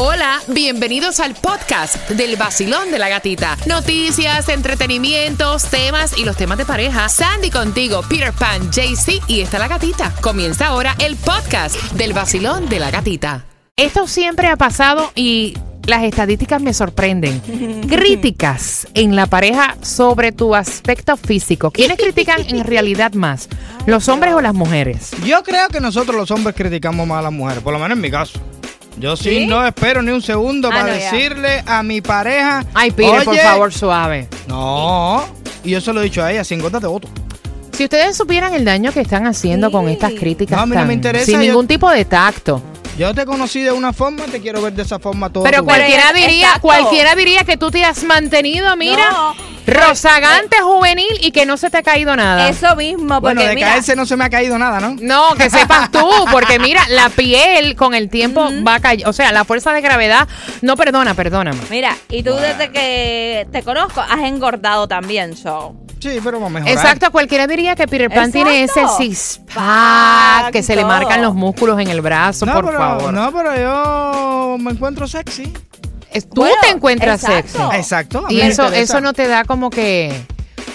Hola, bienvenidos al podcast del vacilón de la gatita. Noticias, entretenimientos, temas y los temas de pareja. Sandy contigo, Peter Pan, JC y está la gatita. Comienza ahora el podcast del vacilón de la gatita. Esto siempre ha pasado y las estadísticas me sorprenden. Críticas en la pareja sobre tu aspecto físico. ¿Quiénes critican en realidad más? ¿Los hombres o las mujeres? Yo creo que nosotros los hombres criticamos más a las mujeres, por lo menos en mi caso. Yo sí, no espero ni un segundo Ah, para no, decirle a mi pareja. Ay, Peter, por favor, suave. No. Y yo se lo he dicho a ella, sin gotas de voto. Si ustedes supieran el daño que están haciendo con estas críticas No, a mí no tan- me interesa, sin yo- ningún tipo de tacto. Yo te conocí de una forma, te quiero ver de esa forma todo. Pero vida. cualquiera Pero, diría, exacto. cualquiera diría que tú te has mantenido, mira, No. Rozagante, juvenil y que no se te ha caído nada. Eso mismo, porque Bueno, de mira, caerse no se me ha caído nada, ¿no? No, que sepas tú, porque mira, la piel con el tiempo va a caer, o sea, la fuerza de gravedad no perdona, perdóname. mira, y tú desde que te conozco has engordado también, so. Sí, pero vamos a mejorar. Exacto, cualquiera diría que Peter Pan tiene ese six pack, que se le marcan los músculos en el brazo, No, por pero, favor. no, pero yo me encuentro sexy. Es- Tú Bueno, te encuentras exacto. sexy. Exacto. Y eso, eso no te da como que.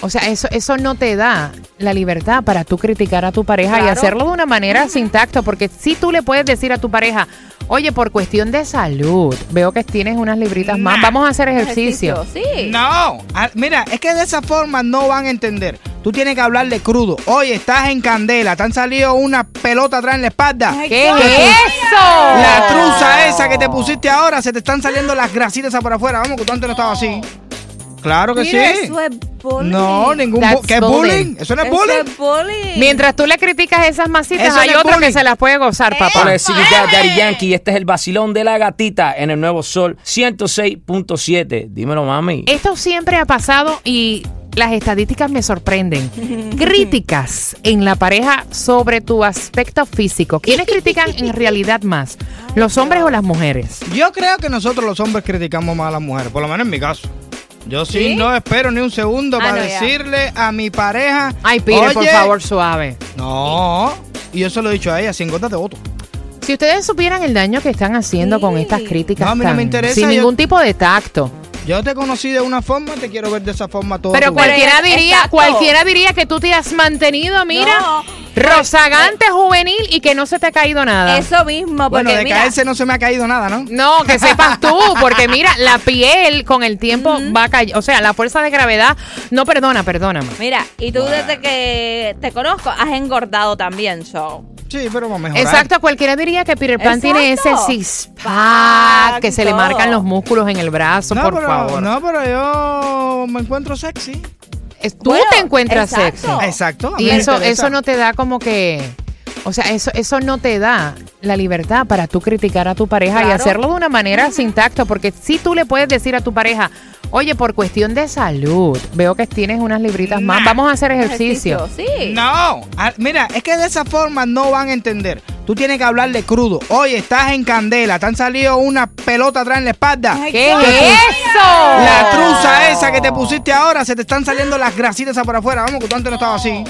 O sea, eso, eso no te da la libertad para tú criticar a tu pareja y hacerlo de una manera sin tacto. Porque si tú le puedes decir a tu pareja, oye, por cuestión de salud, veo que tienes unas libritas más, vamos a hacer ejercicio. Sí. No, Ah, mira, es que de esa forma no van a entender. Tú tienes que hablarle crudo. Oye, estás en candela, te han salido una pelota atrás en la espalda. ¿Qué qué es eso? La truza esa que te pusiste ahora, se te están saliendo las grasitas por afuera. Vamos, que tú antes no estabas así. Claro que Mira, sí. eso es bullying. No, ningún bu- ¿Qué es bullying. bullying? Eso no es Eso bullying. es bullying. Mientras tú le criticas esas masitas, Eso hay no es otro que se las puede gozar, papá. Hola, es Daddy Yankee. Este es el vacilón de la gatita en el Nuevo Sol 106.7. Dímelo, mami. Esto siempre ha pasado y las estadísticas me sorprenden. Críticas en la pareja sobre tu aspecto físico. ¿Quiénes critican en realidad más? ¿Los hombres o las mujeres? Yo creo que nosotros los hombres criticamos más a las mujeres, por lo menos en mi caso. Yo sí, ¿Sí? no espero ni un segundo Ah, para no, decirle a mi pareja. Ay, Peter, por favor, suave. No. Y yo se lo he dicho a ella, sin gotas de voto. Si ustedes supieran el daño que están haciendo con estas críticas No, a mí no tan- me interesa, sin yo- ningún tipo de tacto. Yo te conocí de una forma, te quiero ver de esa forma todo. Pero vida. cualquiera diría, exacto. cualquiera diría que tú te has mantenido, mira, No. Rozagante, juvenil y que no se te ha caído nada. Eso mismo, porque Bueno, de mira, caerse no se me ha caído nada, ¿no? No, que sepas tú, porque mira, la piel con el tiempo va a caer, o sea, la fuerza de gravedad no perdona, perdóname. mira, y tú desde que te conozco has engordado también, so. Sí, pero vamos a mejorar. Exacto, cualquiera diría que Peter Pan tiene ese six pack, que se le marcan los músculos en el brazo, No, por pero, favor. no, pero yo me encuentro sexy. Es- tú Bueno, te encuentras exacto. sexy. Exacto. Y eso, interesa. eso no te da como que. O sea, eso, eso no te da la libertad para tú criticar a tu pareja y hacerlo de una manera sin tacto. Porque si tú le puedes decir a tu pareja, oye, por cuestión de salud, veo que tienes unas libritas más, vamos a hacer ejercicio. Sí. No, mira, es que de esa forma no van a entender. Tú tienes que hablarle crudo. Oye, estás en candela, te han salido una pelota atrás en la espalda. ¿Qué ¿Qué? es eso? La truza esa que te pusiste ahora, se te están saliendo las grasitas por afuera. Vamos, que tú antes no estabas así.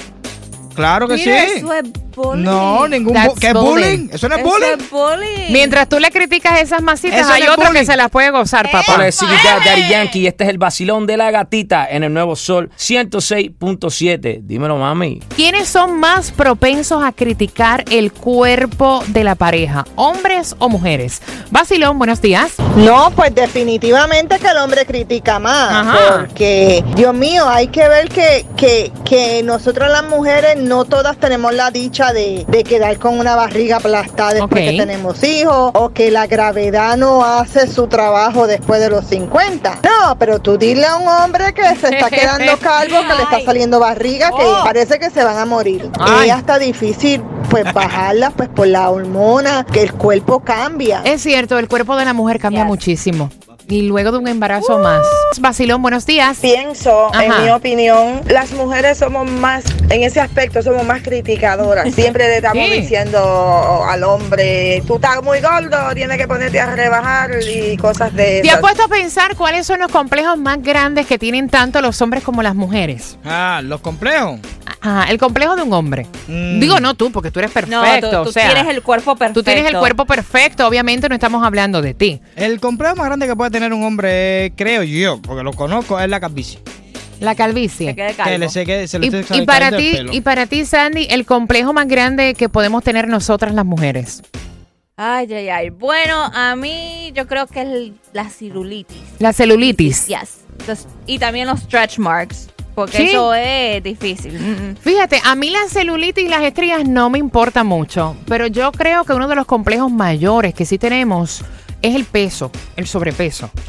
Claro que Mira, sí. eso es bullying. No, ningún bu- ¿Qué es bullying. bullying? Eso no es bullying. es bullying. Mientras tú le criticas esas masitas, Eso hay no otro que se las puede gozar, papá. Hola, Daddy Yankee. Este es el vacilón de la gatita en el Nuevo Sol 106.7. Dímelo, mami. ¿Quiénes son más propensos a criticar el cuerpo de la pareja? ¿Hombres o mujeres? Basilón, buenos días. No, pues definitivamente que el hombre critica más, Ajá. porque Dios mío, hay que ver que, que, que nosotros las mujeres no todas tenemos la dicha de, de quedar con una barriga aplastada después que tenemos hijos, o que la gravedad no hace su trabajo después de los 50. No, pero tú dile a un hombre que se está quedando calvo, que le está saliendo barriga, que Oh. parece que se van a morir. Ay. Y hasta difícil pues bajarla pues por la hormona, que el cuerpo cambia. Es cierto, el cuerpo de la mujer cambia Yes. muchísimo. Y luego de un embarazo más. Basilón, buenos días. Pienso, Ajá. en mi opinión, las mujeres somos más, en ese aspecto, somos más criticadoras. Siempre le estamos Sí. diciendo al hombre, tú estás muy gordo, tienes que ponerte a rebajar y cosas de ¿Te has esas. puesto a pensar cuáles son los complejos más grandes que tienen tanto los hombres como las mujeres? Ah, los complejos. Ajá, el complejo de un hombre. Mm. Digo, no tú, porque tú eres perfecto. No, tú, tú o sea, tienes el cuerpo perfecto. tú tienes el cuerpo perfecto. Obviamente no estamos hablando de ti. El complejo más grande que puede tener un hombre, creo yo, porque lo conozco, es la calvicie. La calvicie. Se quede Que calvo. le se quede- se le Y, para ti, y para ti, Sandy, el complejo más grande que podemos tener nosotras las mujeres. Ay, ay, ay. Bueno, a mí yo creo que es el- la celulitis. La celulitis. Yes. Los- y también los stretch marks. Porque Sí. eso es difícil. Fíjate, a mí la celulitis y las estrías no me importan mucho, pero yo creo que uno de los complejos mayores que sí tenemos es el peso, el sobrepeso.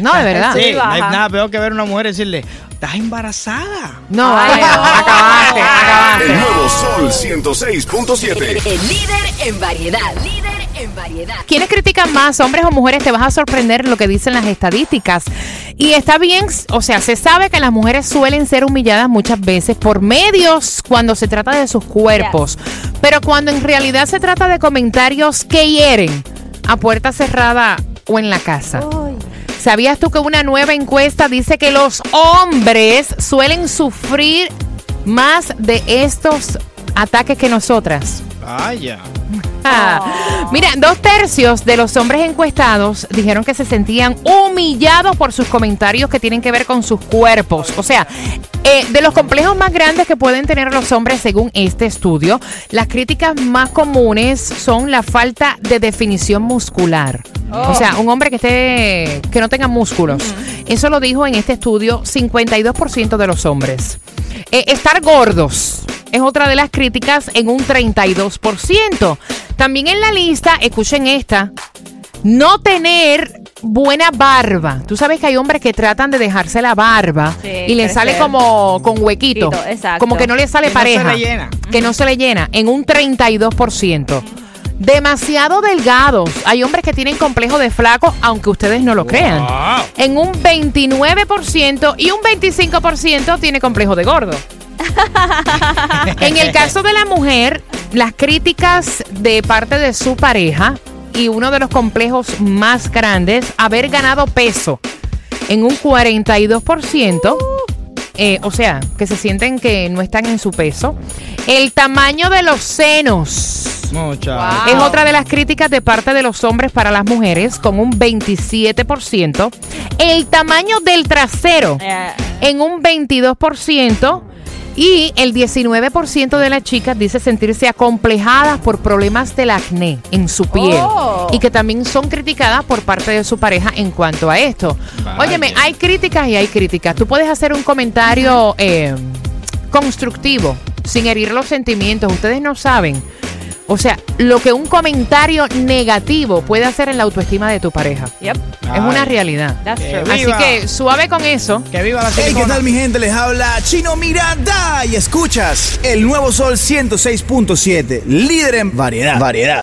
No, de verdad. Sí, no hay nada peor que ver a una mujer y decirle, ¿estás embarazada? No, Ay, vaya, no. acabaste, El nuevo Sol 106.7. El líder en variedad. Líder en variedad. ¿Quiénes critican más, hombres o mujeres? Te vas a sorprender lo que dicen las estadísticas. Y está bien, o sea, se sabe que las mujeres suelen ser humilladas muchas veces por medios cuando se trata de sus cuerpos. Pero cuando en realidad se trata de comentarios que hieren a puerta cerrada o en la casa. ¿Sabías tú que una nueva encuesta dice que los hombres suelen sufrir más de estos ataques que nosotras? Vaya. Ah. Mira, dos tercios de los hombres encuestados dijeron que se sentían humillados por sus comentarios que tienen que ver con sus cuerpos. O sea, eh, de los complejos más grandes que pueden tener los hombres según este estudio, las críticas más comunes son la falta de definición muscular. O sea, un hombre que esté que no tenga músculos. Eso lo dijo en este estudio 52% de los hombres. Eh, estar gordos es otra de las críticas en un 32%. También en la lista, escuchen esta, no tener buena barba. Tú sabes que hay hombres que tratan de dejarse la barba Sí, y le sale como con huequito. Exacto. Como que no le sale Que no se pareja. le llena. Que no se le llena. En un 32%. Demasiado delgados. Hay hombres que tienen complejo de flaco, aunque ustedes no lo crean. En un 29% y un 25% tiene complejo de gordo. en el caso de la mujer, las críticas de parte de su pareja y uno de los complejos más grandes, haber ganado peso en un 42%. eh, o sea, que se sienten que no están en su peso. El tamaño de los senos. Mucha. Wow. Es otra de las críticas de parte de los hombres para las mujeres, con un 27%. El tamaño del trasero, Eh, en un 22%. Y el 19% de las chicas dice sentirse acomplejadas por problemas del acné en su piel. Oh. Y que también son criticadas por parte de su pareja en cuanto a esto. Vaya. Óyeme, hay críticas y hay críticas. Tú puedes hacer un comentario eh, constructivo, sin herir los sentimientos. Ustedes no saben. O sea, lo que un comentario negativo puede hacer en la autoestima de tu pareja. yep, Es una realidad. that's true. Así que suave con eso. Que viva la Hey, ¿qué tal mi gente? Les habla Chino Miranda y escuchas el nuevo Sol 106.7, líder en variedad. Variedad.